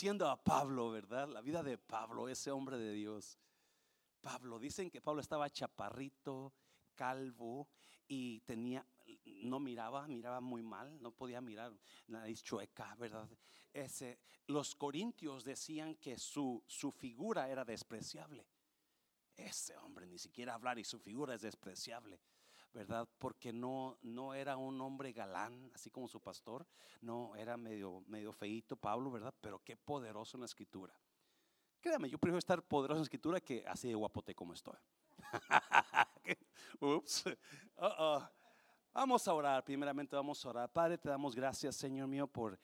conociendo a Pablo, ¿verdad? La vida de Pablo, ese hombre de Dios. Pablo, dicen que Pablo estaba chaparrito, calvo y tenía, no miraba, miraba muy mal, no podía mirar, nariz chueca, ¿verdad? Ese, los corintios decían que su, su figura era despreciable. Ese hombre ni siquiera hablar y su figura es despreciable. ¿Verdad? Porque no, no era un hombre galán, así como su pastor, no, era medio, medio feito Pablo, ¿verdad? Pero qué poderoso en la escritura. Créame, yo prefiero estar poderoso en la escritura que así de guapote como estoy. Ups. Vamos a orar, primeramente vamos a orar. Padre, te damos gracias, Señor mío, por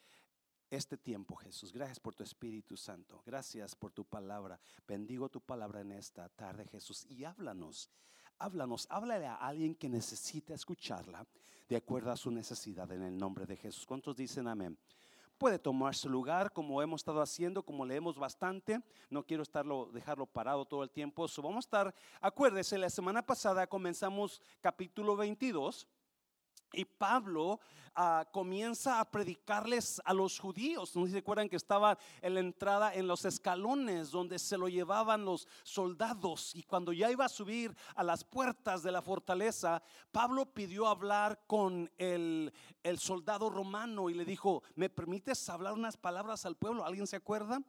este tiempo, Jesús. Gracias por tu Espíritu Santo. Gracias por tu palabra. Bendigo tu palabra en esta tarde, Jesús. Y háblanos, háblanos, háblale a alguien que necesita escucharla de acuerdo a su necesidad en el nombre de Jesús. ¿Cuántos dicen amén? Puede tomar su lugar como hemos estado haciendo, como leemos bastante. No quiero estarlo, dejarlo parado todo el tiempo. So, vamos a estar, acuérdese, la semana pasada comenzamos capítulo 22 y Pablo ah, comienza a predicarles a los judíos. No se acuerdan que estaba en la entrada en los escalones donde se lo llevaban los soldados. Y cuando ya iba a subir a las puertas de la fortaleza, Pablo pidió hablar con el, soldado romano y le dijo, ¿me permites hablar unas palabras al pueblo? ¿Alguien se acuerda?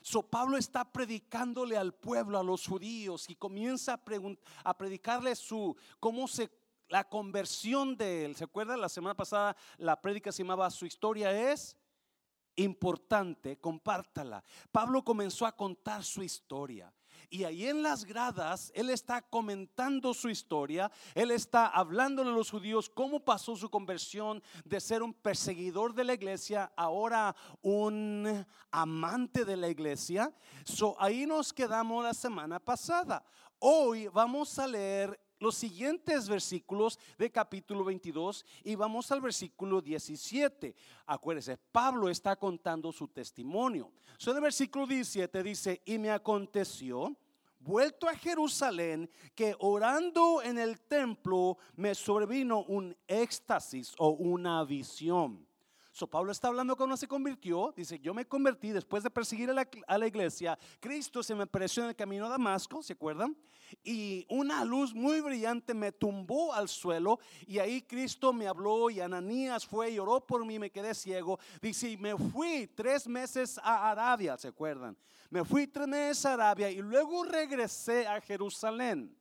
So Pablo está predicándole al pueblo, a los judíos, y comienza a, a predicarle su cómo se la conversión de él. ¿Se acuerda? La semana pasada la prédica se llamaba Su historia es importante, compártala. Pablo comenzó a contar su historia. Y ahí en las gradas, él está comentando su historia, él está hablándole a los judíos cómo pasó su conversión de ser un perseguidor de la iglesia, ahora un amante de la iglesia. So, ahí nos quedamos la semana pasada. Hoy vamos a leer los siguientes versículos de capítulo 22 y vamos al versículo 17. Acuérdense, Pablo está contando su testimonio. So, en el versículo 17 dice, y me aconteció, vuelto a Jerusalén, que orando en el templo me sobrevino un éxtasis o una visión. So Pablo está hablando cuando se convirtió. Dice, yo me convertí después de perseguir a la, a la, iglesia. Cristo se me apareció en el camino a Damasco, ¿se acuerdan? Y una luz muy brillante me tumbó al suelo. Y ahí Cristo me habló y Ananías fue y oró por mí, me quedé ciego. Dice, y me fui tres meses a Arabia, ¿se acuerdan? Me fui tres meses a Arabia y luego regresé a Jerusalén.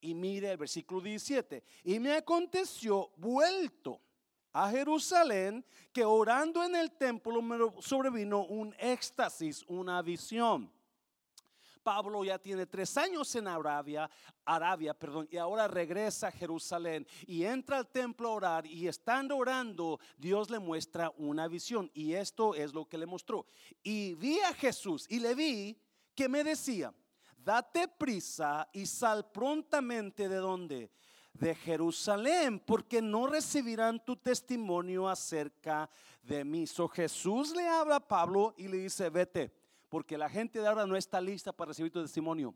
Y mire el versículo 17. Y me aconteció vuelto a Jerusalén que orando en el templo me sobrevino un éxtasis, una visión. Pablo ya tiene tres años en Arabia, Arabia, perdón, y ahora regresa a Jerusalén y entra al templo a orar y estando orando, Dios le muestra una visión y esto es lo que le mostró. Y vi a Jesús y le vi que me decía, date prisa y sal prontamente de donde de Jerusalén, porque no recibirán tu testimonio acerca de mí. So Jesús le habla a Pablo y le dice, vete, porque la gente de ahora no está lista para recibir tu testimonio.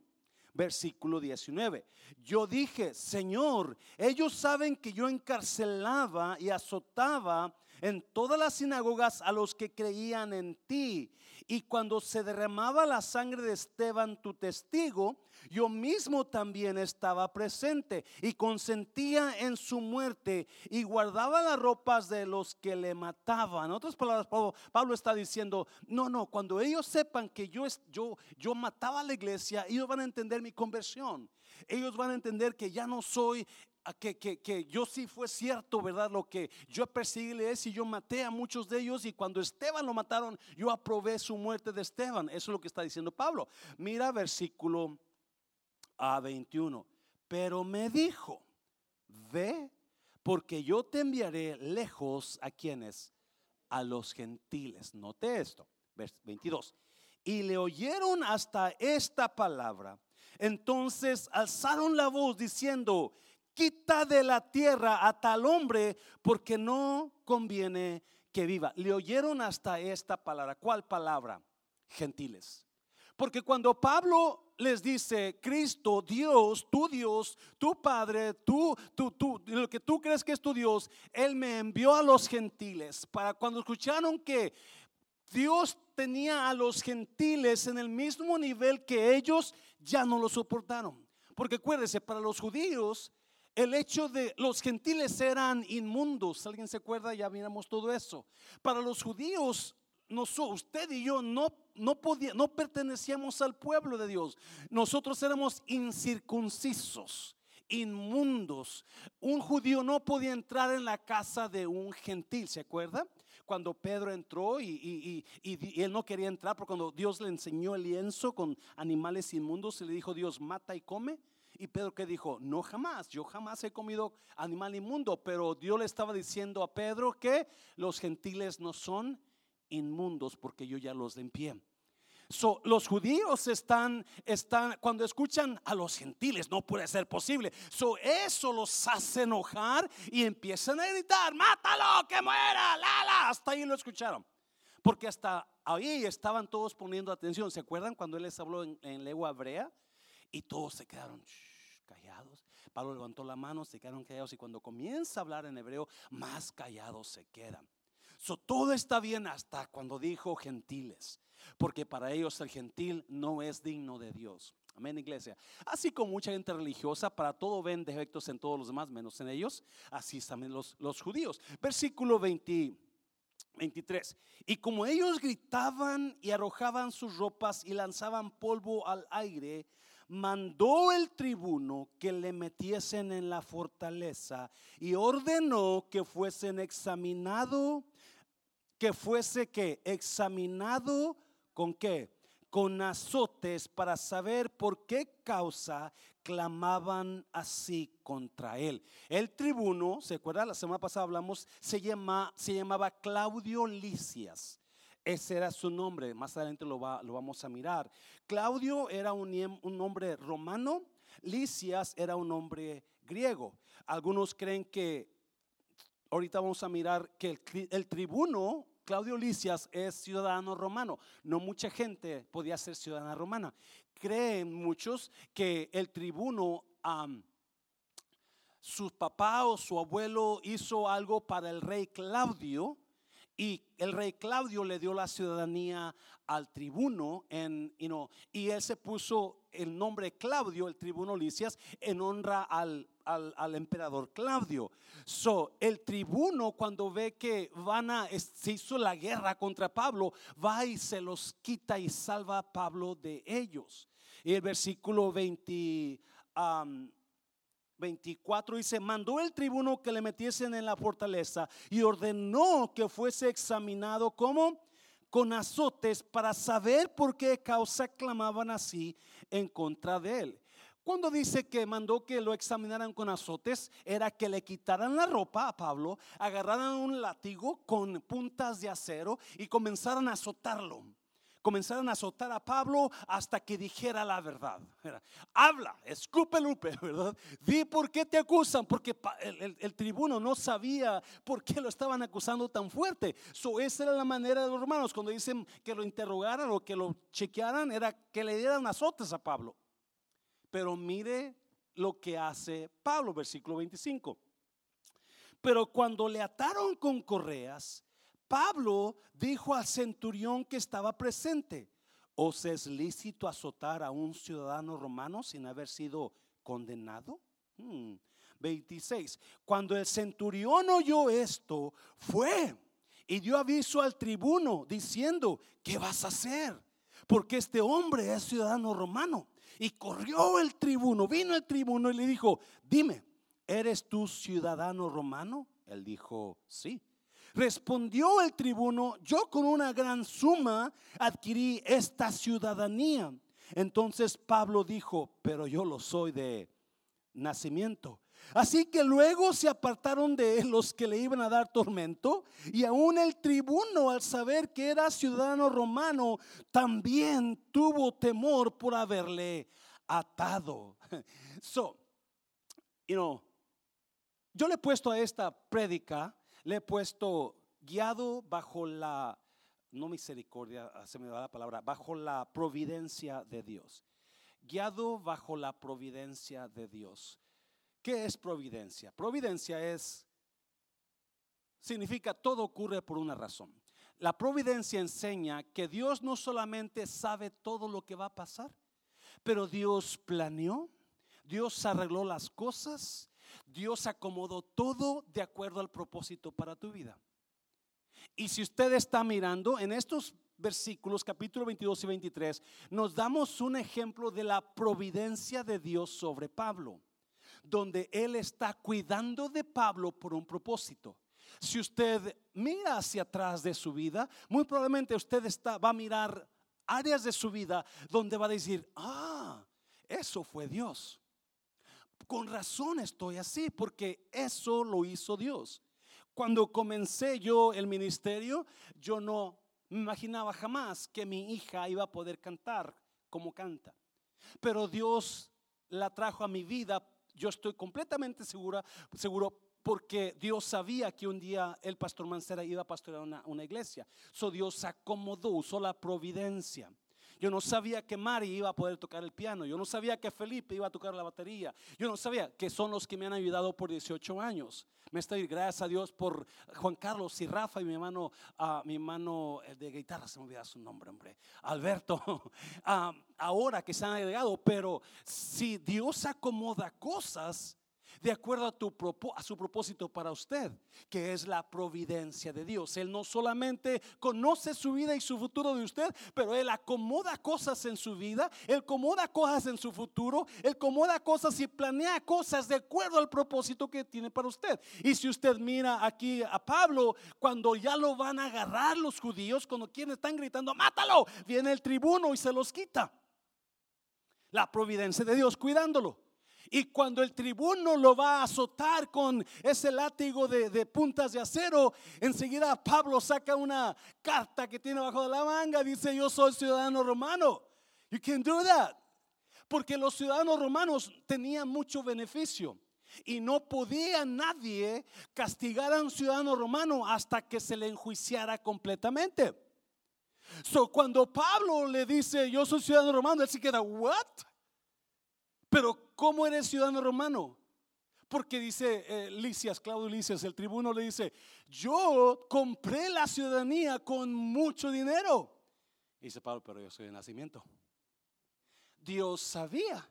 Versículo 19. Yo dije, Señor, ellos saben que yo encarcelaba y azotaba en todas las sinagogas a los que creían en ti. Y cuando se derramaba la sangre de Esteban, tu testigo, yo mismo también estaba presente y consentía en su muerte y guardaba las ropas de los que le mataban. En otras palabras, Pablo, está diciendo, no, no, cuando ellos sepan que yo, yo, yo mataba a la iglesia, ellos van a entender mi conversión. Ellos van a entender que ya no soy que, que, que, yo sí fue cierto, ¿verdad? Lo que yo perseguí es y yo maté a muchos de ellos y cuando Esteban lo mataron, yo aprobé su muerte de Esteban. Eso es lo que está diciendo Pablo. Mira versículo a 21. Pero me dijo, ve, porque yo te enviaré lejos a quienes, a los gentiles. Note esto, 22. Y le oyeron hasta esta palabra. Entonces alzaron la voz diciendo, quita de la tierra a tal hombre porque no conviene que viva. Le oyeron hasta esta palabra. ¿Cuál palabra? Gentiles. Porque cuando Pablo les dice, Cristo, Dios, tu Dios, tu Padre, tú, tú, tú, lo que tú crees que es tu Dios, Él me envió a los gentiles para cuando escucharon que Dios tenía a los gentiles en el mismo nivel que ellos, ya no lo soportaron. Porque acuérdese, para los judíos, el hecho de los gentiles eran inmundos. ¿Alguien se acuerda? Ya miramos todo eso. Para los judíos, usted y yo no, no, no pertenecíamos al pueblo de Dios. Nosotros éramos incircuncisos inmundos. Un judío no podía entrar en la casa de un gentil, ¿se acuerda? Cuando Pedro entró y, él no quería entrar, porque cuando Dios le enseñó el lienzo con animales inmundos, y le dijo Dios, mata y come. Y Pedro que dijo, no jamás, yo jamás he comido animal inmundo, pero Dios le estaba diciendo a Pedro que los gentiles no son inmundos porque yo ya los limpié los judíos están, están, cuando escuchan a los gentiles, no puede ser posible. So, eso los hace enojar y empiezan a gritar, mátalo, que muera, la, Hasta ahí lo escucharon. Porque hasta ahí estaban todos poniendo atención. ¿Se acuerdan cuando él les habló en, lengua hebrea? Y todos se quedaron callados. Pablo levantó la mano, se quedaron callados. Y cuando comienza a hablar en hebreo, más callados se quedan. So, todo está bien hasta cuando dijo gentiles porque para ellos el gentil no es digno de Dios. Amén, iglesia. Así como mucha gente religiosa, para todo ven defectos en todos los demás, menos en ellos, así también los, los judíos. Versículo 23. Y como ellos gritaban y arrojaban sus ropas y lanzaban polvo al aire, mandó el tribuno que le metiesen en la fortaleza y ordenó que fuesen examinado, que fuese que examinado ¿Con qué? Con azotes para saber por qué causa clamaban así contra él. El tribuno, ¿se acuerda? La semana pasada hablamos, se, llama, se llamaba Claudio Licias. Ese era su nombre, más adelante lo, vamos a mirar. Claudio era un, nombre romano, Licias era un nombre griego. Algunos creen que, ahorita vamos a mirar que el, tribuno Claudio Licias es ciudadano romano. No mucha gente podía ser ciudadana romana. Creen muchos que el tribuno, su papá o su abuelo hizo algo para el rey Claudio y el rey Claudio le dio la ciudadanía al tribuno en, y él se puso el nombre Claudio, el tribuno Licias, en honra al, al, emperador Claudio. So, el tribuno cuando ve que van a, se hizo la guerra contra Pablo, va y se los quita y salva a Pablo de ellos. Y el versículo 20, 24 dice, mandó el tribuno que le metiesen en la fortaleza y ordenó que fuese examinado como con azotes para saber por qué causa clamaban así en contra de él. Cuando dice que mandó que lo examinaran con azotes, era que le quitaran la ropa a Pablo, agarraran un látigo con puntas de acero y comenzaran a azotarlo comenzaron a azotar a Pablo hasta que dijera la verdad. Habla, escupe Lupe, ¿verdad? Di por qué te acusan, porque el, tribuno no sabía por qué lo estaban acusando tan fuerte. So, esa era la manera de los hermanos, cuando dicen que lo interrogaran o que lo chequearan, era que le dieran azotes a Pablo. Pero mire lo que hace Pablo, versículo 25. Pero cuando le ataron con correas, Pablo dijo al centurión que estaba presente, ¿os es lícito azotar a un ciudadano romano sin haber sido condenado? 26. Hmm. Cuando el centurión oyó esto, fue y dio aviso al tribuno diciendo, ¿qué vas a hacer? Porque este hombre es ciudadano romano. Y corrió el tribuno, vino el tribuno y le dijo, dime, ¿eres tú ciudadano romano? Él dijo, sí. Respondió el tribuno, yo con una gran suma adquirí esta ciudadanía. Entonces Pablo dijo, pero yo lo soy de nacimiento. Así que luego se apartaron de él los que le iban a dar tormento y aún el tribuno al saber que era ciudadano romano también tuvo temor por haberle atado. So, you know, yo le he puesto a esta prédica le he puesto guiado bajo la, no misericordia, se me da la palabra, bajo la providencia de Dios. Guiado bajo la providencia de Dios. ¿Qué es providencia? Providencia es, significa todo ocurre por una razón. la providencia enseña que Dios no solamente sabe todo lo que va a pasar, pero Dios planeó, Dios arregló las cosas, Dios acomodó todo de acuerdo al propósito para tu vida. Y si usted está mirando en estos versículos, capítulo 22 y 23, nos damos un ejemplo de la providencia de Dios sobre Pablo, donde Él está cuidando de Pablo por un propósito. Si usted mira hacia atrás de su vida, muy probablemente usted está, va a mirar áreas de su vida donde va a decir, ah, eso fue Dios. Con razón estoy así, porque eso lo hizo Dios. Cuando comencé yo el ministerio, yo no me imaginaba jamás que mi hija iba a poder cantar como canta. Pero Dios la trajo a mi vida. Yo estoy completamente segura, seguro porque Dios sabía que un día el pastor Mancera iba a pastorear una, una iglesia. So Dios acomodó, usó la providencia. Yo no sabía que Mari iba a poder tocar el piano. Yo no sabía que Felipe iba a tocar la batería. Yo no sabía que son los que me han ayudado por 18 años. Me estoy, gracias a Dios por Juan Carlos y Rafa y mi hermano, uh, mi hermano de guitarra, se me olvida su nombre, hombre, Alberto. Uh, ahora que se han agregado, pero si Dios acomoda cosas, de acuerdo a, su propósito para usted, que es la providencia de Dios. Él no solamente conoce su vida y su futuro de usted, pero Él acomoda cosas en su vida, Él acomoda cosas en su futuro, Él acomoda cosas y planea cosas de acuerdo al propósito que tiene para usted. Y si usted mira aquí a Pablo, cuando ya lo van a agarrar los judíos, cuando quienes están gritando, mátalo, viene el tribuno y se los quita. La providencia de Dios cuidándolo. Y cuando el tribuno lo va a azotar con ese látigo de, puntas de acero, enseguida Pablo saca una carta que tiene bajo de la manga, dice yo soy ciudadano romano. You can do that. Porque los ciudadanos romanos tenían mucho beneficio. Y no podía nadie castigar a un ciudadano romano hasta que se le enjuiciara completamente. So, cuando Pablo le dice, yo soy ciudadano romano, él se queda, ¿what? Pero ¿cómo eres ciudadano romano? Porque dice eh, Licias, Claudio Licias, el tribuno le dice, yo compré la ciudadanía con mucho dinero. Y dice Pablo, pero yo soy de nacimiento. Dios sabía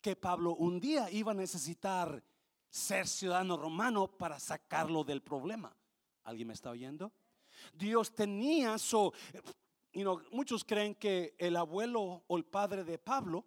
que Pablo un día iba a necesitar ser ciudadano romano para sacarlo del problema. ¿Alguien me está oyendo? Dios tenía so, muchos creen que el abuelo o el padre de Pablo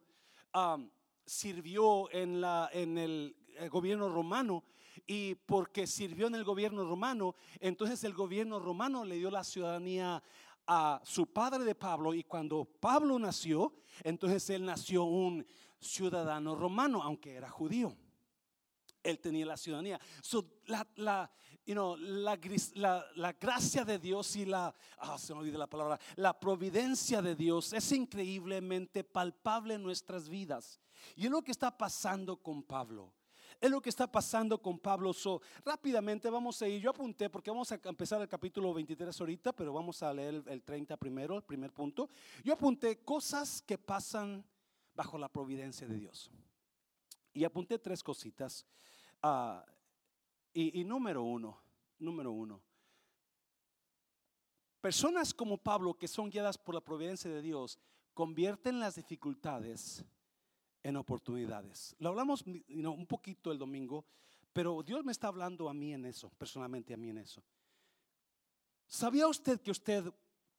um, sirvió en, la, en el eh, gobierno romano y porque sirvió en el gobierno romano, entonces el gobierno romano le dio la ciudadanía a su padre de Pablo y cuando Pablo nació, entonces él nació un ciudadano romano, aunque era judío. Él tenía la ciudadanía. La, gracia de Dios y la, ah, se me olvida la palabra, la providencia de Dios es increíblemente palpable en nuestras vidas. Y es lo que está pasando con Pablo. Es lo que está pasando con Pablo. So, rápidamente vamos a ir. Yo apunté porque vamos a empezar el capítulo 23 ahorita, pero vamos a leer el, 30 primero, el primer punto. Yo apunté cosas que pasan bajo la providencia de Dios. Y apunté tres cositas. Ah, y, número uno, número uno. Personas como Pablo que son guiadas por la providencia de Dios convierten las dificultades en oportunidades. Lo hablamos un poquito el domingo, pero Dios me está hablando a mí en eso, personalmente a mí en eso. ¿Sabía usted que usted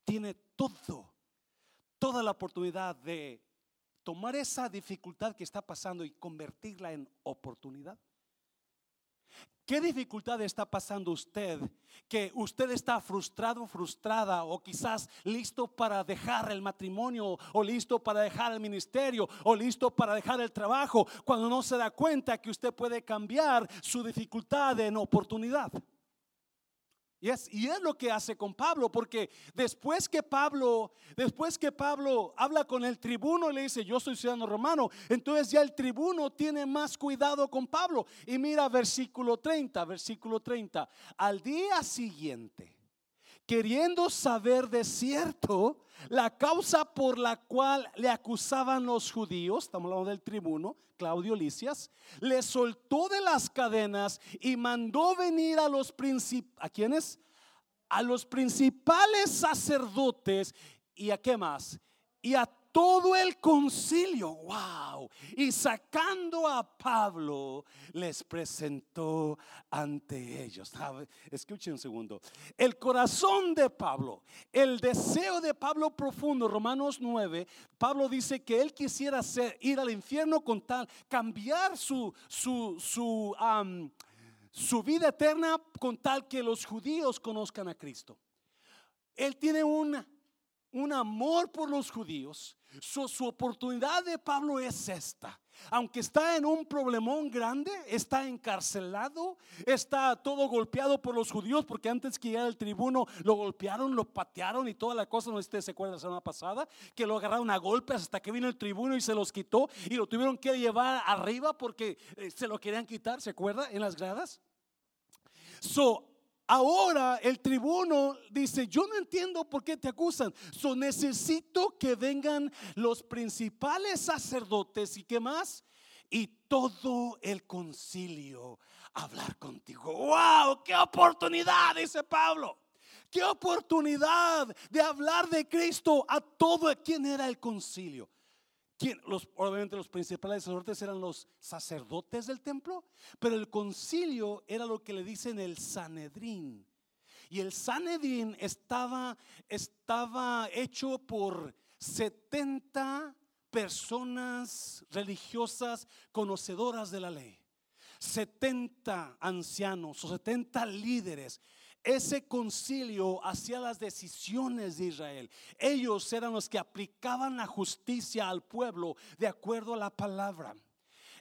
tiene todo, toda la oportunidad de tomar esa dificultad que está pasando y convertirla en oportunidad? ¿Qué dificultad está pasando usted? Que usted está frustrado, frustrada o quizás listo para dejar el matrimonio o listo para dejar el ministerio o listo para dejar el trabajo cuando no se da cuenta que usted puede cambiar su dificultad en oportunidad. Y es, y es, lo que hace con Pablo, porque después que Pablo, después que Pablo habla con el tribuno y le dice, yo soy ciudadano romano, entonces ya el tribuno tiene más cuidado con Pablo. Y mira versículo 30, versículo 30, al día siguiente, queriendo saber de cierto la causa por la cual le acusaban los judíos, estamos hablando del tribuno, Claudio Licias, le soltó de las cadenas y mandó venir a los principales, ¿a quiénes? a los principales sacerdotes y a qué más? Y a todo el concilio, wow, y sacando a Pablo, les presentó ante ellos. Escuchen un segundo. El corazón de Pablo, el deseo de Pablo profundo, Romanos 9, Pablo dice que él quisiera ir al infierno con tal, cambiar su, su, su, su vida eterna con tal que los judíos conozcan a Cristo. Él tiene un, un amor por los judíos su, oportunidad de Pablo es esta. Aunque está en un problemón grande, está encarcelado, está todo golpeado por los judíos, porque antes que llegara el tribuno lo golpearon, lo patearon y toda la cosa. No usted se acuerda la semana pasada, que lo agarraron a golpes hasta que vino el tribuno y se los quitó y lo tuvieron que llevar arriba porque eh, se lo querían quitar, ¿se acuerda? En las gradas. So, Ahora el tribuno dice, yo no entiendo por qué te acusan. So necesito que vengan los principales sacerdotes y qué más. Y todo el concilio a hablar contigo. ¡Wow! ¡Qué oportunidad! Dice Pablo. ¡Qué oportunidad de hablar de Cristo a todo quien era el concilio! Los, obviamente los principales sacerdotes eran los sacerdotes del templo, pero el concilio era lo que le dicen el Sanedrín. Y el Sanedrín estaba, estaba hecho por 70 personas religiosas conocedoras de la ley. 70 ancianos o 70 líderes ese concilio hacía las decisiones de Israel. Ellos eran los que aplicaban la justicia al pueblo de acuerdo a la palabra.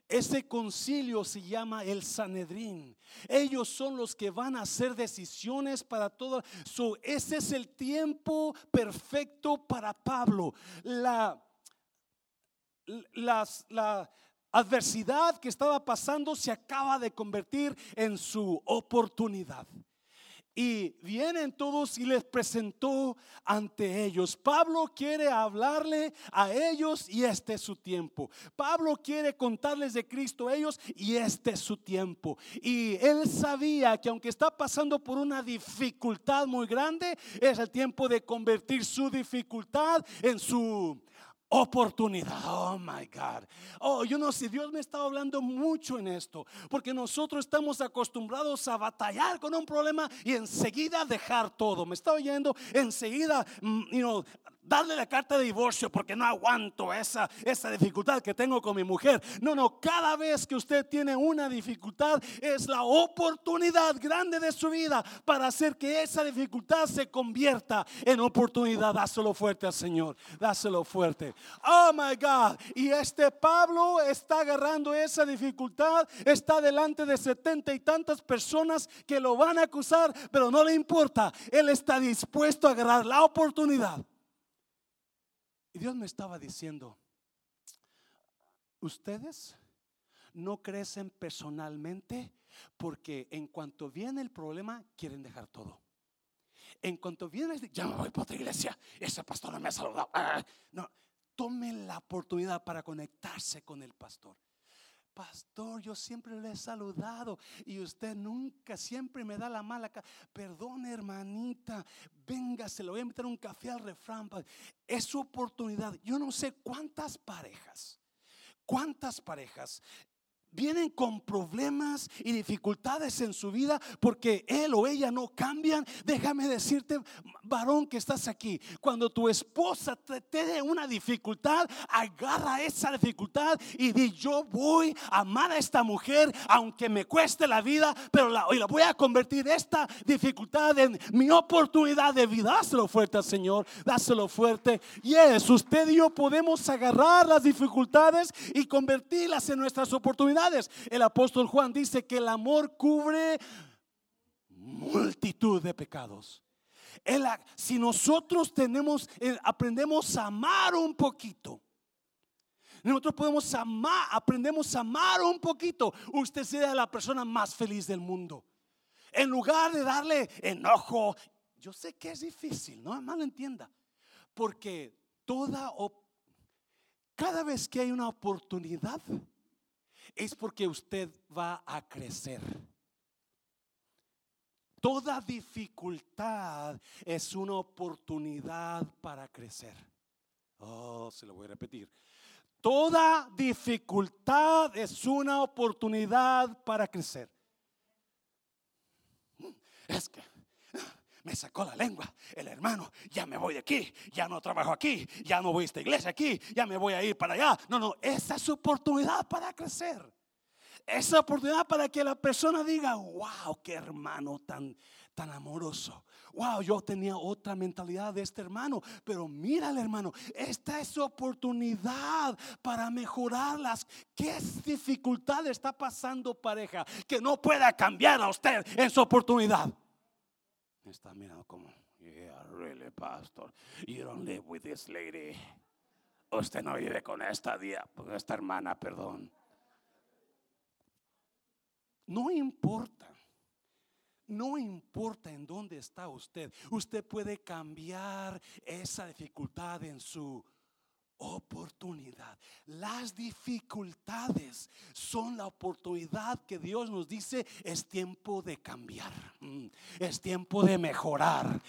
Ese concilio se llama el Sanedrín. Ellos son los que van a hacer decisiones para todo. ese es el tiempo perfecto para Pablo. La, la adversidad que estaba pasando se acaba de convertir en su oportunidad. Y vienen todos y les presentó ante ellos. Pablo quiere hablarle a ellos y este es su tiempo. Pablo quiere contarles de Cristo a ellos y este es su tiempo. Y él sabía que aunque está pasando por una dificultad muy grande, es el tiempo de convertir su dificultad en su oportunidad. Oh my God. Oh, yo no sé, Dios me está hablando mucho en esto, porque nosotros estamos acostumbrados a batallar con un problema y enseguida dejar todo. Me está oyendo, enseguida, mm, you know, darle la carta de divorcio porque no aguanto esa, esa dificultad que tengo con mi mujer. No, no, cada vez que usted tiene una dificultad es la oportunidad grande de su vida para hacer que esa dificultad se convierta en oportunidad. Dáselo fuerte al Señor, dáselo fuerte. Oh my God. Y este Pablo está agarrando esa dificultad, está delante de setenta y tantas personas que lo van a acusar, pero no le importa. Él está dispuesto a agarrar la oportunidad Dios me estaba diciendo, ustedes no crecen personalmente porque en cuanto viene el problema quieren dejar todo. En cuanto viene, ya me voy para otra iglesia, ese pastor no me ha saludado. Ah, no, tomen la oportunidad para conectarse con el pastor. Pastor, yo siempre le he saludado y usted nunca, siempre me da la mala cara. Perdone, hermanita, venga, se lo voy a meter un café al refrán. Es su oportunidad. Yo no sé cuántas parejas, cuántas parejas vienen con problemas y dificultades en su vida porque él o ella no cambian, déjame decirte, varón que estás aquí, cuando tu esposa te, dé una dificultad, agarra esa dificultad y di, yo voy a amar a esta mujer aunque me cueste la vida, pero la, la voy a convertir esta dificultad en mi oportunidad de vida. Dáselo fuerte al Señor, dáselo fuerte. Yes, usted y yo podemos agarrar las dificultades y convertirlas en nuestras oportunidades el apóstol Juan dice que el amor cubre multitud de pecados. si nosotros tenemos, eh, aprendemos a amar un poquito, nosotros podemos amar, aprendemos a amar un poquito, usted será la persona más feliz del mundo. En lugar de darle enojo, yo sé que es difícil, no mal entienda, porque toda cada vez que hay una oportunidad, es porque usted va a crecer. Toda dificultad es una oportunidad para crecer. Oh, se lo voy a repetir. Toda dificultad es una oportunidad para crecer. Es que me sacó la lengua el hermano, ya me voy de aquí, ya no trabajo aquí, ya no voy a esta iglesia aquí, ya me voy a ir para allá. No, no, esa es su oportunidad para crecer. Esa oportunidad para que la persona diga, wow, qué hermano tan, tan amoroso. Wow, yo tenía otra mentalidad de este hermano, pero mira hermano, esta es su oportunidad para mejorarlas. ¿Qué dificultad está pasando pareja que no pueda cambiar a usted en su oportunidad? Está mirando como, yeah, really, pastor, you don't live with this lady. Usted no vive con esta día, con esta hermana, perdón. No importa. No importa en dónde está usted. Usted puede cambiar esa dificultad en su oportunidad. Las dificultades son la oportunidad que Dios nos dice es tiempo de cambiar. Mm, es tiempo de mejorar.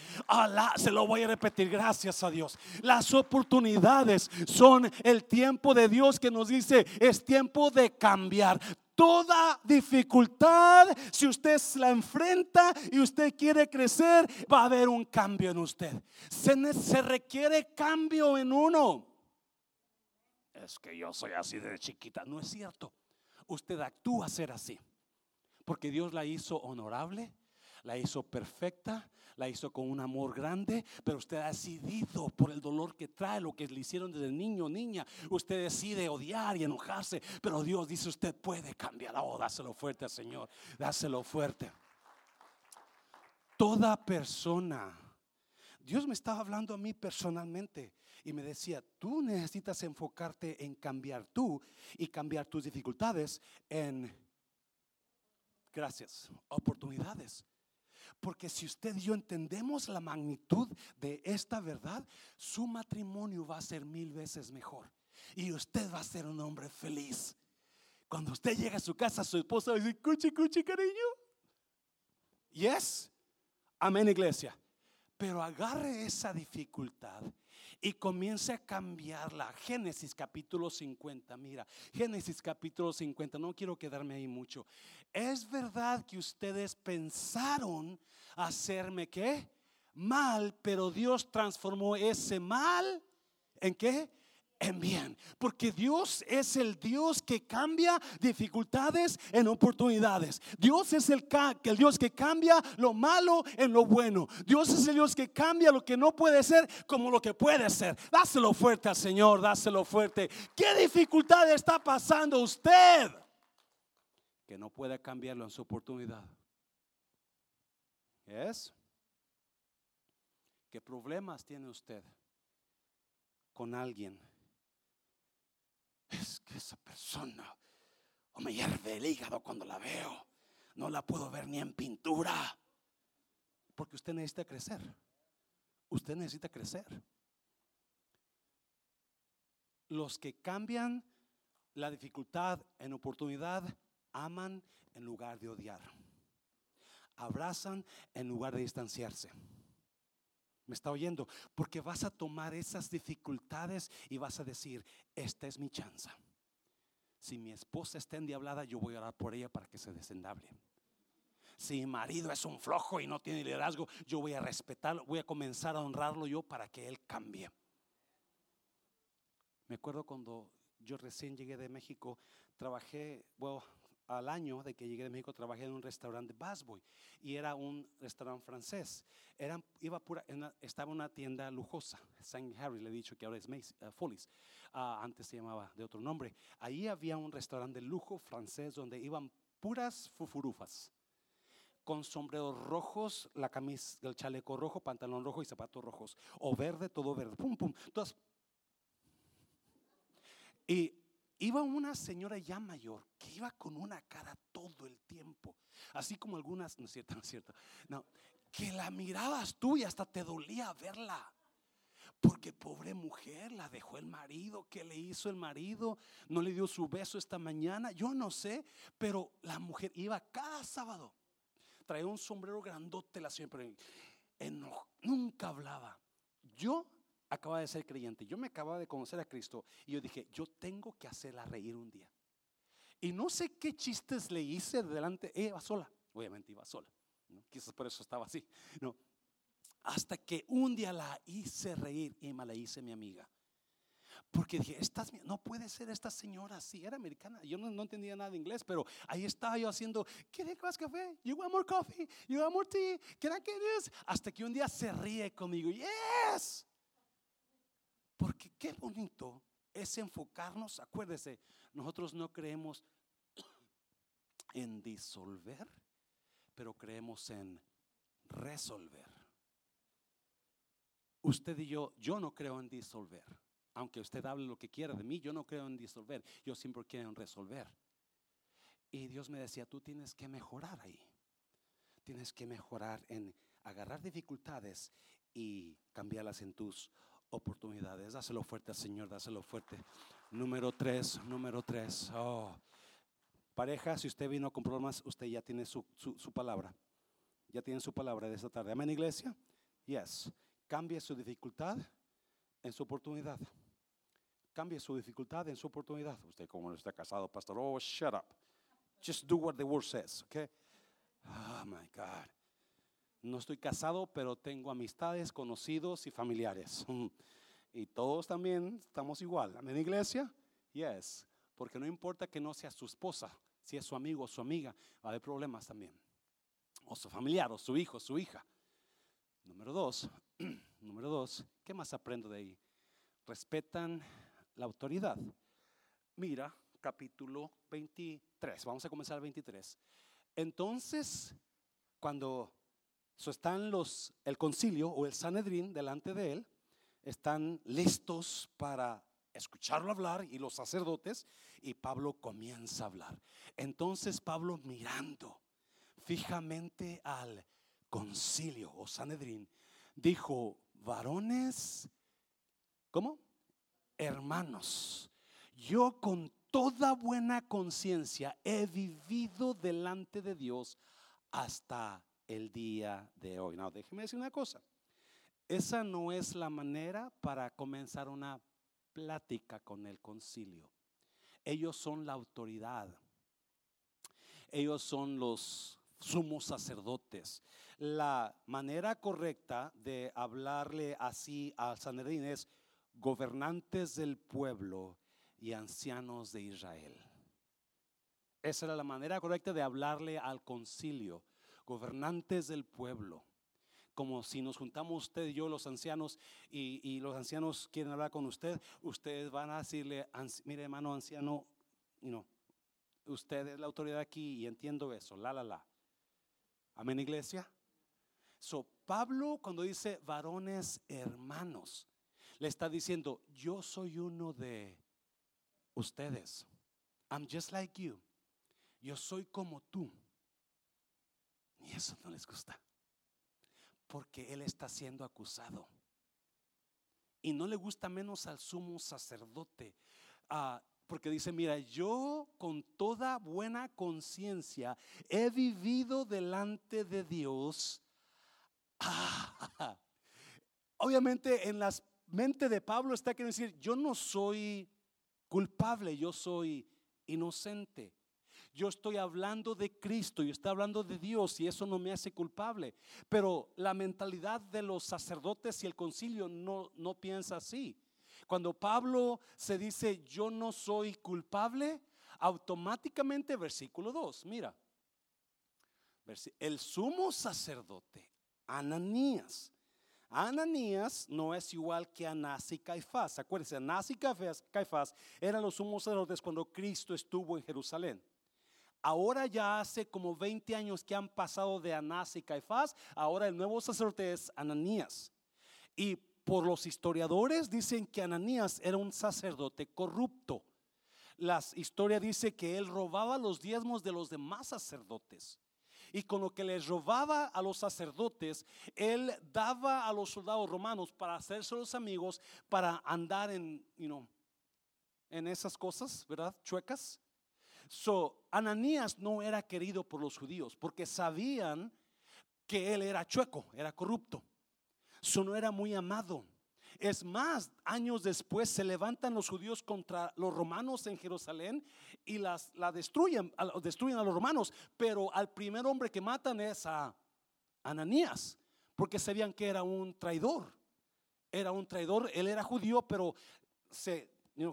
se lo voy a repetir, gracias a Dios. Las oportunidades son el tiempo de Dios que nos dice es tiempo de cambiar toda dificultad, si usted la enfrenta y usted quiere crecer, va a haber un cambio en usted. Se, se requiere cambio en uno es que yo soy así de chiquita. No es cierto. Usted actúa ser así. Porque Dios la hizo honorable, la hizo perfecta, la hizo con un amor grande, pero usted ha decidido por el dolor que trae, lo que le hicieron desde niño, niña. Usted decide odiar y enojarse, pero Dios dice: Usted puede cambiar. Oh, dáselo fuerte al Señor, dáselo fuerte. Toda persona, Dios me estaba hablando a mí personalmente y me decía, tú necesitas enfocarte en cambiar tú y cambiar tus dificultades en, gracias, oportunidades. Porque si usted y yo entendemos la magnitud de esta verdad, su matrimonio va a ser mil veces mejor. Y usted va a ser un hombre feliz. Cuando usted llega a su casa, su esposa decir, cuchi, cuchi, cariño. Yes. Amén, iglesia. Pero agarre esa dificultad y comience a cambiarla. Génesis capítulo 50, mira, Génesis capítulo 50, no quiero quedarme ahí mucho. Es verdad que ustedes pensaron hacerme qué? Mal, pero Dios transformó ese mal en qué? En bien. Porque Dios es el Dios que cambia dificultades en oportunidades. Dios es el, el, Dios que cambia lo malo en lo bueno. Dios es el Dios que cambia lo que no puede ser como lo que puede ser. Dáselo fuerte al Señor, dáselo fuerte. ¿Qué dificultad está pasando usted? Que no puede cambiarlo en su oportunidad. ¿Es? ¿Qué problemas tiene usted con alguien? Es que esa persona o me hierve el hígado cuando la veo. No la puedo ver ni en pintura. Porque usted necesita crecer. Usted necesita crecer. Los que cambian la dificultad en oportunidad aman en lugar de odiar. Abrazan en lugar de distanciarse. ¿Me está oyendo? Porque vas a tomar esas dificultades y vas a decir, esta es mi chance. Si mi esposa está endiablada, yo voy a orar por ella para que se desendable. Si mi marido es un flojo y no tiene liderazgo, yo voy a respetarlo, voy a comenzar a honrarlo yo para que él cambie. Me acuerdo cuando yo recién llegué de México, trabajé, bueno, al año de que llegué de México trabajé en un restaurante Bassboy y era un restaurante francés. Era, iba pura, estaba una tienda lujosa, St. Harry, le he dicho que ahora es Macy, uh, Follies, ah, antes se llamaba de otro nombre. Ahí había un restaurante de lujo francés donde iban puras fufurufas con sombreros rojos, la camisa, el chaleco rojo, pantalón rojo y zapatos rojos, o verde, todo verde, pum, pum. Entonces, y Iba una señora ya mayor que iba con una cara todo el tiempo, así como algunas, no es cierto, no es cierto, no, que la mirabas tú y hasta te dolía verla. Porque pobre mujer, la dejó el marido, ¿qué le hizo el marido? No le dio su beso esta mañana, yo no sé, pero la mujer iba cada sábado traía un sombrero grandote la señora, pero nunca hablaba. Yo acababa de ser creyente, yo me acababa de conocer a Cristo y yo dije, yo tengo que hacerla reír un día. Y no sé qué chistes le hice delante, ella iba sola, obviamente iba sola, quizás por eso estaba así, no. Hasta que un día la hice reír y me la hice mi amiga. Porque dije, Estás, no puede ser esta señora así, era americana. Yo no, entendía nada de inglés, pero ahí estaba yo haciendo, ¿quiere más café? You want more coffee? You want more tea? Can I get? Hasta que un día se ríe conmigo, yes. Qué bonito es enfocarnos, acuérdese, nosotros no creemos en disolver, pero creemos en resolver. Usted y yo, yo no creo en disolver aunque usted hable lo que quiera de mí, yo no creo en disolver, yo siempre quiero en resolver. Y Dios me decía, tú tienes que mejorar ahí. Tienes que mejorar en agarrar dificultades y cambiarlas en tus oportunidades. Dáselo fuerte al Señor, dáselo fuerte. Número tres, número tres. Oh. Pareja, si usted vino con problemas, usted ya tiene su, su palabra. Ya tiene su palabra de esta tarde. Amén, iglesia. Yes. Cambie su dificultad en su oportunidad. Cambie su dificultad en su oportunidad. Usted como no está casado, pastor, oh, shut up. Just do what the word says, okay? Oh my God. No estoy casado, pero tengo amistades, conocidos y familiares. Y todos también estamos igual. ¿Amén, iglesia? Yes. Porque no importa que no sea su esposa, si es su amigo o su amiga, va a haber problemas también. O su familiar, o su hijo, su hija. Número dos, número dos, ¿qué más aprendo de ahí? Respetan la autoridad. Mira, capítulo 23, vamos a comenzar el 23. Entonces, cuando están los, el concilio o el Sanedrín delante de él, están listos para escucharlo hablar y los sacerdotes, y Pablo comienza a hablar. Entonces Pablo mirando fijamente al concilio o Sanedrín, dijo, varones, ¿cómo? hermanos, yo con toda buena conciencia he vivido delante de Dios hasta el día de hoy. No, déjeme decir una cosa. Esa no es la manera para comenzar una plática con el concilio. Ellos son la autoridad. Ellos son los sumos sacerdotes. La manera correcta de hablarle así al Sanedrín es gobernantes del pueblo y ancianos de Israel. Esa era la manera correcta de hablarle al concilio, gobernantes del pueblo. Como si nos juntamos usted y yo, los ancianos, y, los ancianos quieren hablar con usted, ustedes van a decirle, mire hermano anciano, no, usted es la autoridad aquí y entiendo eso, la, la, la. Amén, iglesia. So, Pablo cuando dice varones hermanos, le está diciendo, yo soy uno de ustedes. I'm just like you. Yo soy como tú. Y eso no les gusta. Porque él está siendo acusado. Y no le gusta menos al sumo sacerdote. Ah, porque dice, mira, yo con toda buena conciencia he vivido delante de Dios. obviamente en las mente de Pablo está queriendo decir, yo no soy culpable, yo soy inocente. Yo estoy hablando de Cristo, yo estoy hablando de Dios y eso no me hace culpable. Pero la mentalidad de los sacerdotes y el concilio no, no piensa así. Cuando Pablo se dice, yo no soy culpable, automáticamente versículo 2, mira, el sumo sacerdote, Ananías, Ananías no es igual que Anás y Caifás. Acuérdense, Anás y Caifás, eran los sumos sacerdotes cuando Cristo estuvo en Jerusalén. Ahora ya hace como 20 años que han pasado de Anás y Caifás, ahora el nuevo sacerdote es Ananías. Y por los historiadores dicen que Ananías era un sacerdote corrupto. La historia dice que él robaba los diezmos de los demás sacerdotes y con lo que les robaba a los sacerdotes, él daba a los soldados romanos para hacerse los amigos, para andar en, you en esas cosas, ¿verdad? Chuecas. So, Ananías no era querido por los judíos porque sabían que él era chueco, era corrupto. Su no era muy amado. Es más, años después se levantan los judíos contra los romanos en Jerusalén y las, la destruyen, destruyen a los romanos. Pero al primer hombre que matan es a Ananías, porque sabían que era un traidor. Era un traidor, él era judío, pero se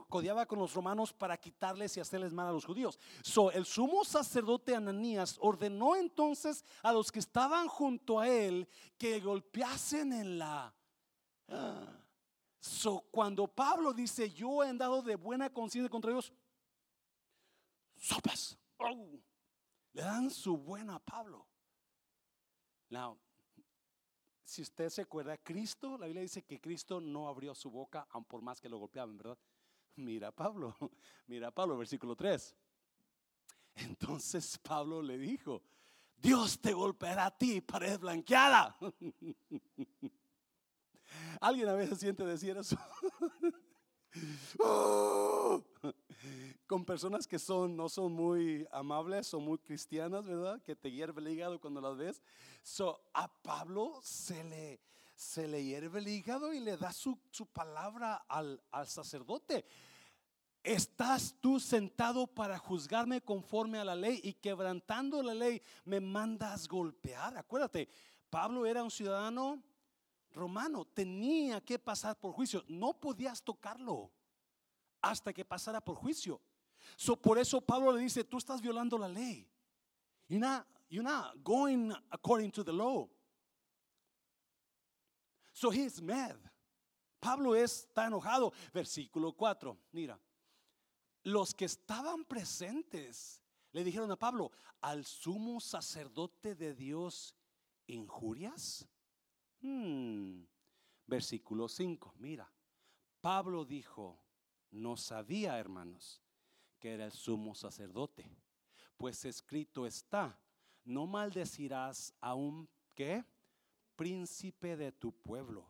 codiaba con los romanos para quitarles y hacerles mal a los judíos. So, el sumo sacerdote Ananías ordenó entonces a los que estaban junto a él que golpeasen en la... So, cuando Pablo dice, yo he andado de buena conciencia contra ellos, sopas. Le dan su buena a Pablo. Si usted se acuerda, Cristo, la Biblia dice que Cristo no abrió su boca, aun por más que lo golpeaban, ¿verdad? Mira Pablo, mira Pablo, versículo 3. Entonces Pablo le dijo, Dios te golpeará a ti, pared blanqueada. ¿Alguien a veces siente decir eso? ¡Oh! Con personas que son, no son muy amables, son muy cristianas, ¿verdad? Que te hierve el hígado cuando las ves. So, a Pablo se le, se le hierve el hígado y le da su, su palabra al, al sacerdote. ¿Estás tú sentado para juzgarme conforme a la ley y quebrantando la ley me mandas golpear? Acuérdate, Pablo era un ciudadano romano, tenía que pasar por juicio, no podías tocarlo hasta que pasara por juicio. So, por eso Pablo le dice, tú estás violando la ley. You're not, you're not going according to the law. So he's mad. Pablo está enojado. Versículo 4, mira. Los que estaban presentes le dijeron a Pablo, al sumo sacerdote de Dios, ¿injurias? Hmm. Versículo 5, mira. Pablo dijo, no sabía, hermanos, que era el sumo sacerdote, pues escrito está, no maldecirás a un ¿qué? Príncipe de tu pueblo.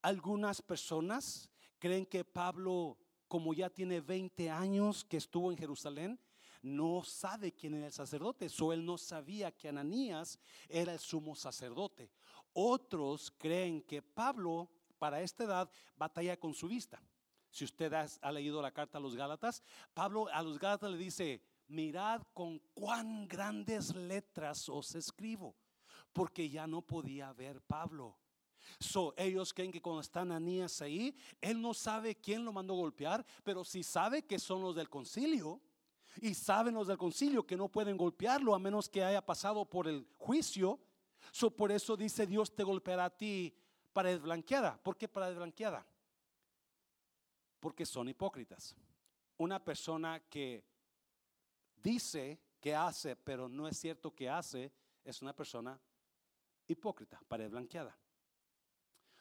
Algunas personas creen que Pablo, como ya tiene 20 años que estuvo en Jerusalén, no sabe quién era el sacerdote. So él no sabía que Ananías era el sumo sacerdote. Otros creen que Pablo, para esta edad, batalla con su vista. Si usted ha, leído la carta a los Gálatas, Pablo a los Gálatas le dice, mirad con cuán grandes letras os escribo, porque ya no podía ver Pablo. So, ellos creen que cuando están Anías ahí, él no sabe quién lo mandó golpear, pero si sabe que son los del concilio, y saben los del concilio que no pueden golpearlo a menos que haya pasado por el juicio. So, por eso dice Dios te golpeará a ti para desblanqueada. ¿Por qué para desblanqueada? Porque son hipócritas. Una persona que dice que hace, pero no es cierto que hace, es una persona hipócrita, pared blanqueada.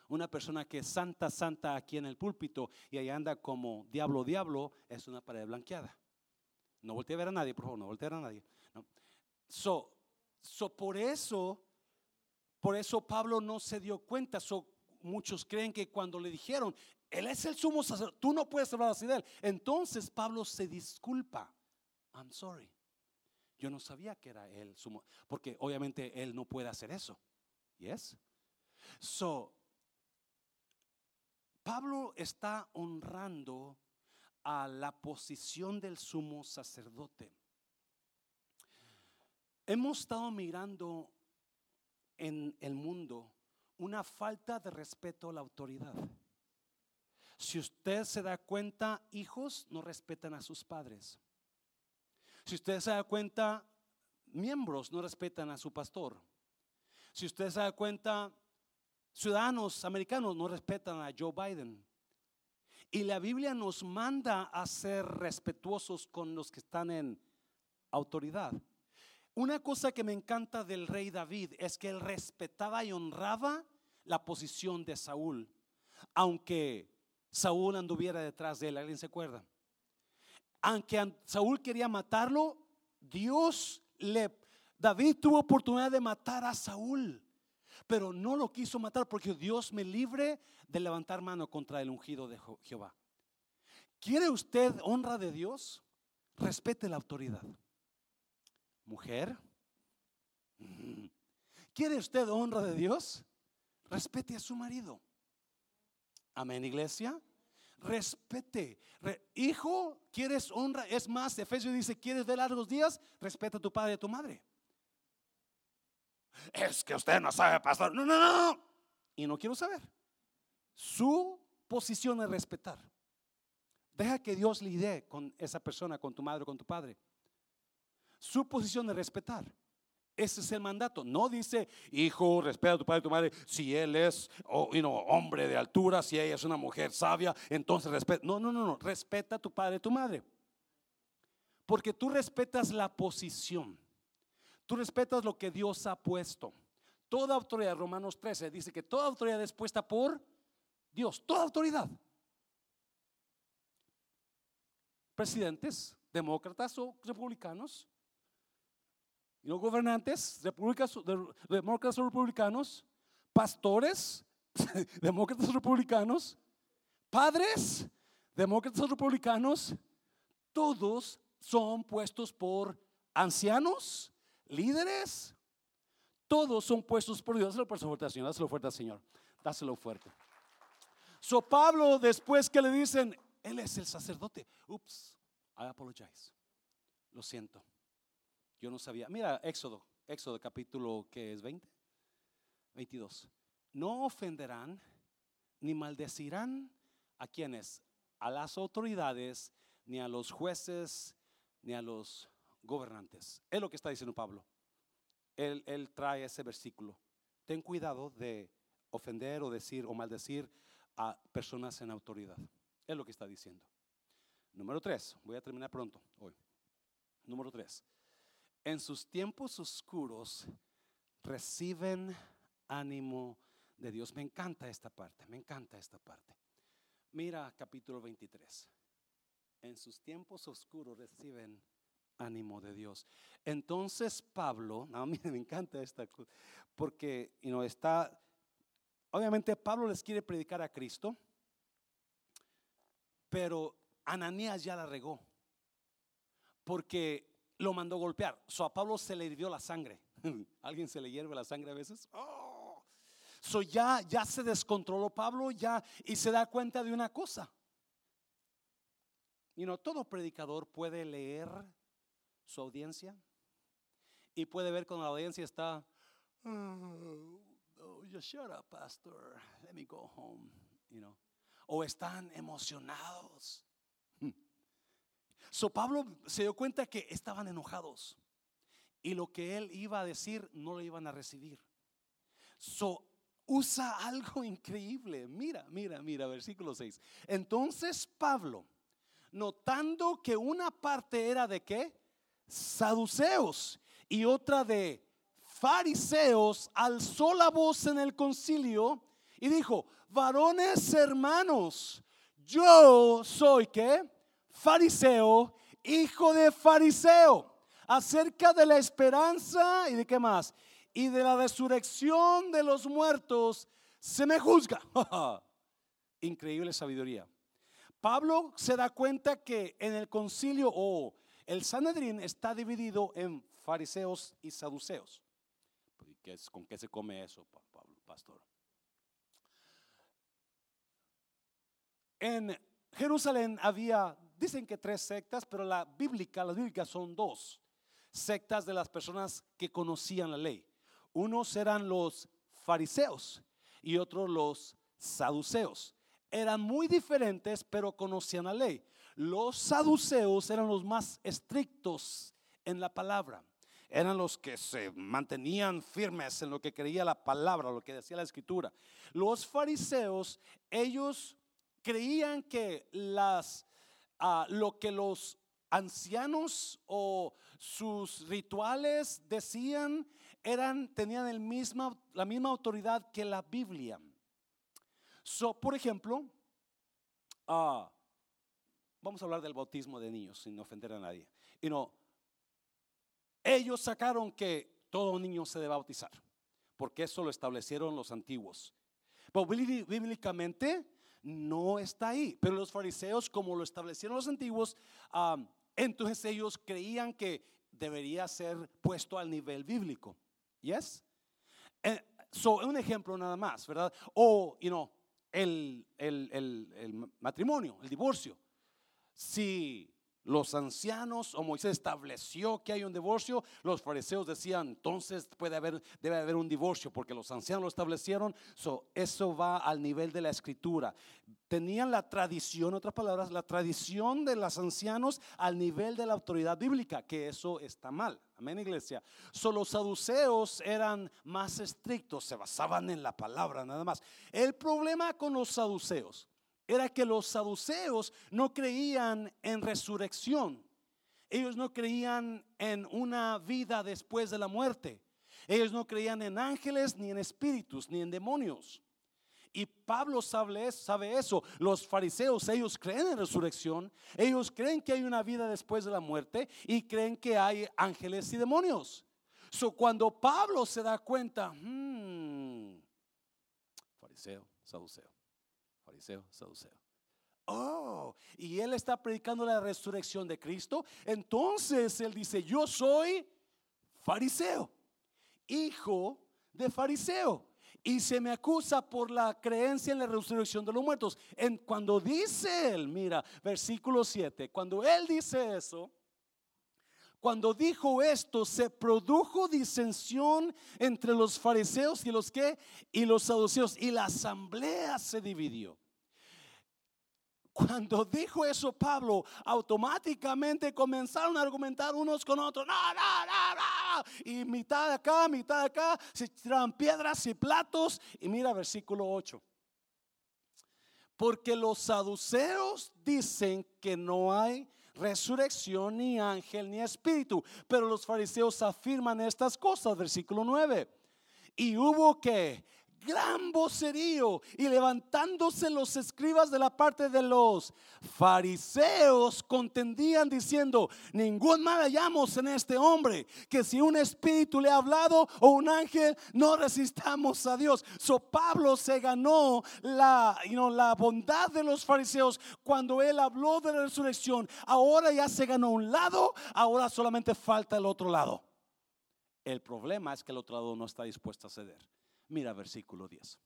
Una persona que es santa, santa aquí en el púlpito y ahí anda como diablo, diablo, es una pared blanqueada. No voltee a ver a nadie, por favor, no voltee a ver a nadie. So, so por eso, por eso Pablo no se dio cuenta. So, muchos creen que cuando le dijeron, él es el sumo sacerdote, tú no puedes hablar así de él. Entonces Pablo se disculpa. I'm sorry. Yo no sabía que era él sumo, porque obviamente él no puede hacer eso. Yes. So, Pablo está honrando a la posición del sumo sacerdote. Hemos estado mirando en el mundo una falta de respeto a la autoridad. Si usted se da cuenta, hijos no respetan a sus padres. Si usted se da cuenta, miembros no respetan a su pastor. Si usted se da cuenta, ciudadanos americanos no respetan a Joe Biden. Y la Biblia nos manda a ser respetuosos con los que están en autoridad. Una cosa que me encanta del rey David es que él respetaba y honraba la posición de Saúl, aunque Saúl anduviera detrás de él. ¿Alguien se acuerda? Aunque Saúl quería matarlo, Dios le, David tuvo oportunidad de matar a Saúl pero no lo quiso matar porque Dios me libre de levantar mano contra el ungido de Jehová. ¿Quiere usted honra de Dios? Respete la autoridad. Mujer, ¿Quiere usted honra de Dios? Respete a su marido. Amén, iglesia. Respete. hijo, ¿quieres honra? Es más, Efesios dice, ¿quieres ver largos días? Respeta a tu padre y a tu madre. Es que usted no sabe, pastor. No, no, no. Y no quiero saber. Su posición es respetar. Deja que Dios lidie con esa persona, con tu madre o con tu padre. Su posición es respetar. Ese es el mandato. No dice, hijo, respeta a tu padre y tu madre. Si él es oh, hombre de altura, si ella es una mujer sabia, entonces respeta. No, no, no, no. Respeta a tu padre y tu madre. Porque tú respetas la posición. Tú respetas lo que Dios ha puesto. Toda autoridad, Romanos 13 dice que toda autoridad es puesta por Dios. Toda autoridad. Presidentes, demócratas o republicanos y los gobernantes, demócratas o republicanos, pastores, demócratas o republicanos, padres, demócratas o republicanos, todos son puestos por ancianos, líderes, todos son puestos por Dios. Dáselo fuerte al Señor, dáselo fuerte al Señor, dáselo fuerte. So Pablo, después que le dicen, él es el sacerdote. Ups, I apologize. Lo siento. Yo no sabía. Mira, Éxodo, Éxodo capítulo que es 20, 22. No ofenderán ni maldecirán a quienes, a las autoridades, ni a los jueces, ni a los gobernantes. Es lo que está diciendo Pablo. Él, él trae ese versículo. Ten cuidado de ofender o decir o maldecir a personas en autoridad. Es lo que está diciendo. Número tres, voy a terminar pronto hoy. Número tres, en sus tiempos oscuros reciben ánimo de Dios. Me encanta esta parte, me encanta esta parte. Mira capítulo 23. En sus tiempos oscuros reciben ánimo de Dios. Entonces Pablo, a mí me encanta esta porque you está, obviamente Pablo les quiere predicar a Cristo, pero Ananías ya la regó, porque lo mandó golpear. So a Pablo se le hirvió la sangre. ¿Alguien se le hierve la sangre a veces? Oh. So ya, ya se descontroló Pablo ya y se da cuenta de una cosa. Y no todo predicador puede leer su audiencia y puede ver cuando la audiencia está, oh, oh shut up, pastor, let me go home, you know. O están emocionados So Pablo se dio cuenta que estaban enojados y lo que él iba a decir no lo iban a recibir. So usa algo increíble. Mira, mira, mira, versículo 6. Entonces Pablo, notando que una parte era de qué? Saduceos y otra de fariseos, alzó la voz en el concilio y dijo, varones hermanos, yo soy qué? fariseo, hijo de fariseo, acerca de la esperanza y de qué más, y de la resurrección de los muertos, se me juzga. Increíble sabiduría. Pablo se da cuenta que en el concilio o el Sanedrín está dividido en fariseos y saduceos. ¿Con qué se come eso, Pablo, pastor? En Jerusalén había dicen que tres sectas, pero la bíblica, las bíblicas son dos sectas de las personas que conocían la ley. Unos eran los fariseos y otros los saduceos. Eran muy diferentes, pero conocían la ley. Los saduceos eran los más estrictos en la palabra. Eran los que se mantenían firmes en lo que creía la palabra, lo que decía la escritura. Los fariseos, ellos creían que las lo que los ancianos o sus rituales decían eran tenían el misma, la misma autoridad que la Biblia. So, por ejemplo, ah, vamos a hablar del bautismo de niños sin ofender a nadie. Y no, ellos sacaron que todo niño se debe bautizar, porque eso lo establecieron los antiguos. Pero bíblicamente no está ahí. Pero los fariseos, como lo establecieron los antiguos, entonces ellos creían que debería ser puesto al nivel bíblico. ¿Yes? So, un ejemplo nada más, ¿verdad? O, you know, el, el, el matrimonio, el divorcio. Si los ancianos o Moisés estableció que hay un divorcio, los fariseos decían, entonces puede haber, debe haber un divorcio porque los ancianos lo establecieron. eso va al nivel de la escritura. Tenían la tradición, otras palabras, la tradición de los ancianos al nivel de la autoridad bíblica, que eso está mal. Amén, iglesia. So, los saduceos eran más estrictos, se basaban en la palabra nada más. El problema con los saduceos era que los saduceos no creían en resurrección. Ellos no creían en una vida después de la muerte. Ellos no creían en ángeles, ni en espíritus, ni en demonios. Y Pablo sabe, eso. Los fariseos, ellos creen en resurrección. Ellos creen que hay una vida después de la muerte y creen que hay ángeles y demonios. So, cuando Pablo se da cuenta, hmm, fariseo, saduceo fariseo, saduceo. Oh, y él está predicando la resurrección de Cristo. Entonces él dice, yo soy fariseo, hijo de fariseo. Y se me acusa por la creencia en la resurrección de los muertos. En, cuando dice él, mira, versículo 7, cuando él dice eso, cuando dijo esto, se produjo disensión entre los fariseos y los que y los saduceos y la asamblea se dividió. Cuando dijo eso Pablo, automáticamente comenzaron a argumentar unos con otros. No, no, no, no. Y mitad de acá, mitad de acá, se tiran piedras y platos. Y mira versículo 8. Porque los saduceos dicen que no hay resurrección, ni ángel, ni espíritu. Pero los fariseos afirman estas cosas, versículo 9. Y hubo que gran vocerío y levantándose los escribas de la parte de los fariseos contendían diciendo, ningún mal hallamos en este hombre, que si un espíritu le ha hablado o un ángel, no resistamos a Dios. So Pablo se ganó la, la bondad de los fariseos cuando él habló de la resurrección. Ahora ya se ganó un lado, ahora solamente falta el otro lado. El problema es que el otro lado no está dispuesto a ceder. Mira versículo 10.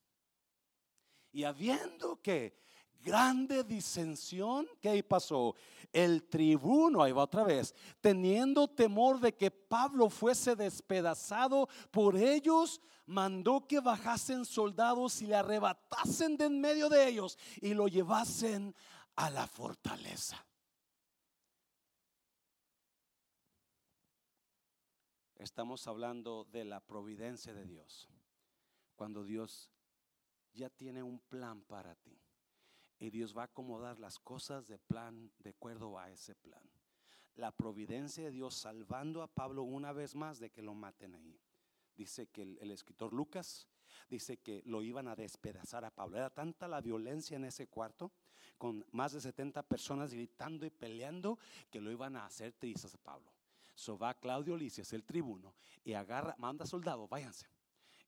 Y habiendo que grande disensión, ¿qué pasó? El tribuno, ahí va otra vez, teniendo temor de que Pablo fuese despedazado por ellos, mandó que bajasen soldados y le arrebatasen de en medio de ellos y lo llevasen a la fortaleza. Estamos hablando de la providencia de Dios cuando Dios ya tiene un plan para ti. Y Dios va a acomodar las cosas de plan, de acuerdo a ese plan. La providencia de Dios salvando a Pablo una vez más de que lo maten ahí. Dice que el, escritor Lucas dice que lo iban a despedazar a Pablo. Era tanta la violencia en ese cuarto, con más de 70 personas gritando y peleando, que lo iban a hacer trizas a Pablo. So va Claudio Licias, el tribuno, y agarra, manda soldados, váyanse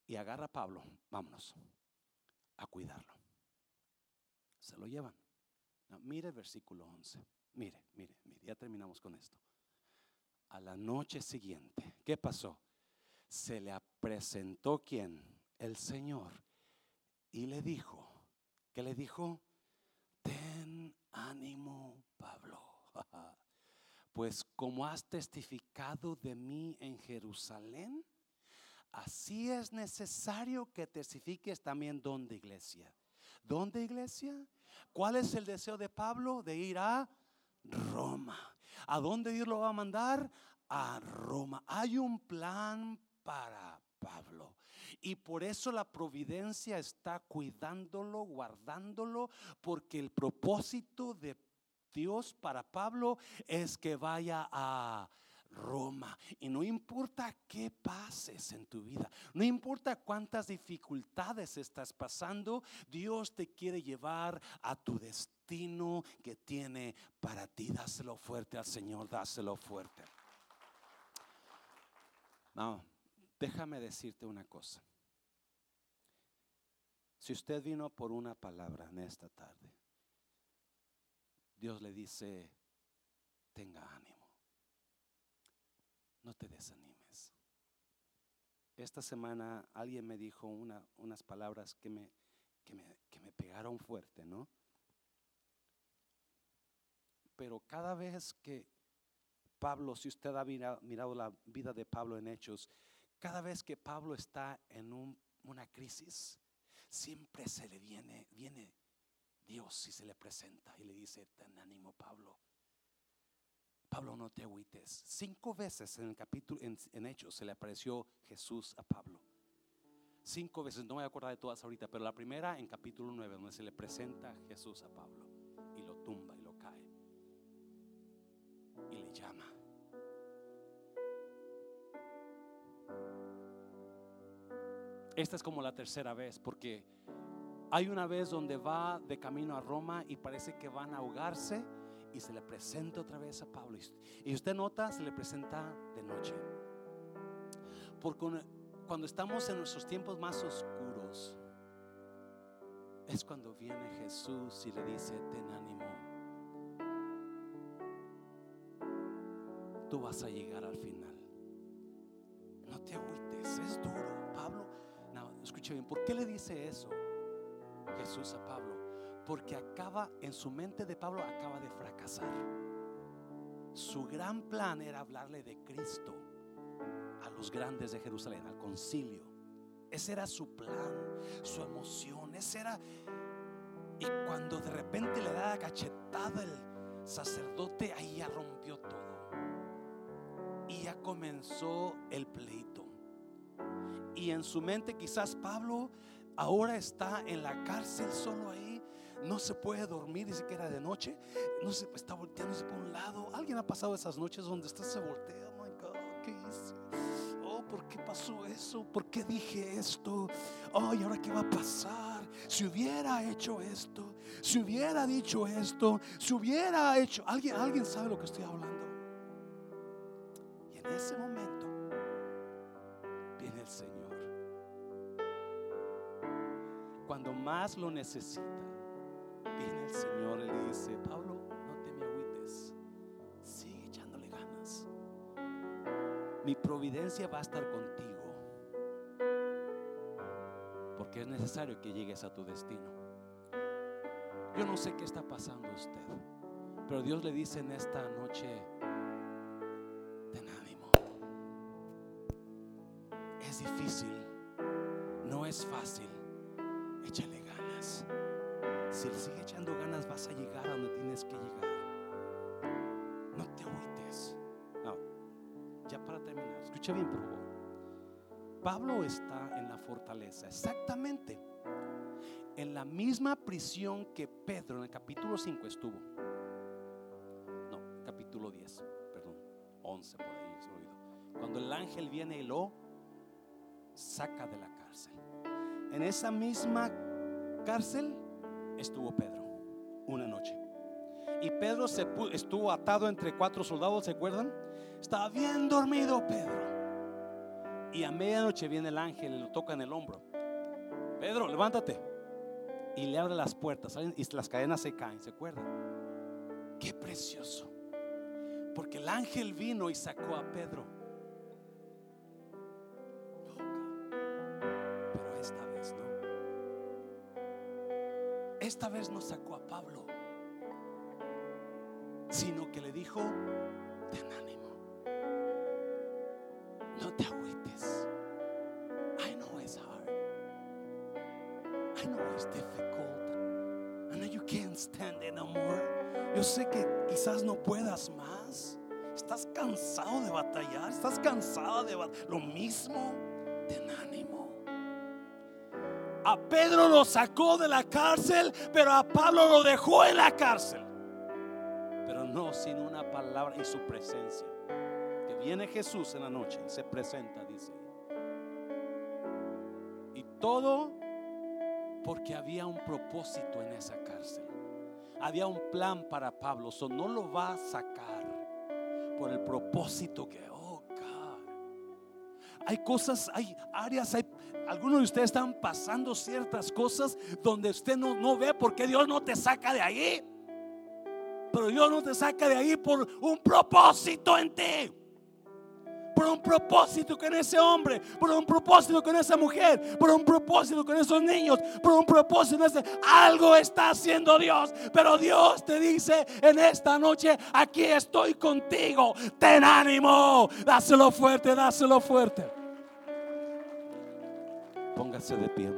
y agarra a Pablo, vámonos a cuidarlo. Se lo llevan. mire el versículo 11. Mire, mire, mire, ya terminamos con esto. A la noche siguiente, ¿qué pasó? Se le presentó quien? El Señor. Y le dijo, ¿qué le dijo? Ten ánimo, Pablo. Pues como has testificado de mí en Jerusalén, Así es necesario que testifiques también donde iglesia. ¿Dónde iglesia? ¿Cuál es el deseo de Pablo? De ir a Roma. ¿A dónde Dios lo va a mandar? A Roma. Hay un plan para Pablo. Y por eso la providencia está cuidándolo, guardándolo, porque el propósito de Dios para Pablo es que vaya a Roma. Y no importa qué pases en tu vida, no importa cuántas dificultades estás pasando, Dios te quiere llevar a tu destino que tiene para ti. Dáselo fuerte al Señor, dáselo fuerte. No, déjame decirte una cosa. Si usted vino por una palabra en esta tarde, Dios le dice, tenga ánimo no te desanimes. esta semana alguien me dijo una, unas palabras que me, que me, que me pegaron fuerte, ¿no? Pero cada vez que Pablo, si usted ha mirado la vida de Pablo en Hechos, cada vez que Pablo está en una crisis, siempre se le viene, viene Dios y se le presenta y le dice, ten ánimo Pablo. Pablo, no te agüites. Cinco veces en el capítulo, en, Hechos, se le apareció Jesús a Pablo. Cinco veces, no me voy a acordar de todas ahorita, pero la primera en capítulo 9, donde se le presenta Jesús a Pablo y lo tumba y lo cae y le llama. Esta es como la tercera vez, porque hay una vez donde va de camino a Roma y parece que van a ahogarse y se le presenta otra vez a Pablo. Y usted nota, se le presenta de noche. Porque cuando estamos en nuestros tiempos más oscuros, es cuando viene Jesús y le dice, ten ánimo. Tú vas a llegar al final. No te agüites, es duro. Pablo, no, escuche bien, ¿por qué le dice eso Jesús a Pablo? Porque acaba, en su mente de Pablo, acaba de fracasar. Su gran plan era hablarle de Cristo a los grandes de Jerusalén, al concilio. Ese era su plan, su emoción, ese era... Y cuando de repente le da la cachetada el sacerdote, ahí ya rompió todo. Y ya comenzó el pleito. Y en su mente quizás Pablo ahora está en la cárcel solo ahí no se puede dormir, dice que era de noche, no se está volteándose por un lado. Alguien ha pasado esas noches donde está se voltea, oh my God, ¿qué hice? Oh, ¿por qué pasó eso? ¿Por qué dije esto? Oh, ¿y ahora qué va a pasar? Si hubiera hecho esto, si hubiera dicho esto, si hubiera hecho, alguien, alguien sabe lo que estoy hablando. Y en ese momento viene el Señor. Cuando más lo necesita Pablo, no te me agüites, sigue echándole ganas. Mi providencia va a estar contigo, porque es necesario que llegues a tu destino. Yo no sé qué está pasando usted, pero Dios le dice en esta noche, ten ánimo. Es difícil, no es fácil, si le sigue echando ganas, vas a llegar a donde tienes que llegar. No te agüites. No, ya para terminar, escucha bien, por favor. Pablo está en la fortaleza, exactamente en la misma prisión que Pedro en el capítulo 5 estuvo. No, capítulo 10, perdón, 11 por ahí, se olvidó. Cuando el ángel viene y lo saca de la cárcel. En esa misma cárcel estuvo Pedro una noche. Y Pedro se estuvo atado entre cuatro soldados, ¿se acuerdan? Estaba bien dormido Pedro. Y a medianoche viene el ángel y lo toca en el hombro. Pedro, levántate. Y le abre las puertas y las cadenas se caen, ¿se acuerdan? Qué precioso. Porque el ángel vino y sacó a Pedro esta vez no sacó a Pablo, sino que le dijo, ten ánimo, no te agüites. I know it's hard. I know it's difficult. I know you can't stand it no more. Yo sé que quizás no puedas más. Estás cansado de batallar, estás cansado de lo mismo. Ten ánimo. Pedro lo sacó de la cárcel, pero a Pablo lo dejó en la cárcel. Pero no sin una palabra y su presencia. Que viene Jesús en la noche y se presenta, dice. Y todo porque había un propósito en esa cárcel. Había un plan para Pablo. So no lo va a sacar por el propósito que, oh. Hay cosas, hay áreas, hay algunos de ustedes están pasando ciertas cosas donde usted no, no ve porque Dios no te saca de ahí. Pero Dios no te saca de ahí por un propósito en ti. por un propósito con ese hombre, por un propósito con esa mujer, por un propósito con esos niños, por un propósito. Ese, algo está haciendo Dios, pero Dios te dice en esta noche, aquí estoy contigo, ten ánimo, dáselo fuerte, dáselo fuerte. Póngase de pie.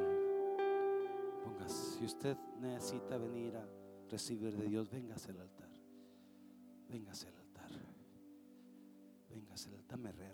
Póngase. Si usted necesita venir a recibir de Dios, véngase al altar. Véngase al altar. Véngase al altar. Me re, Rafita.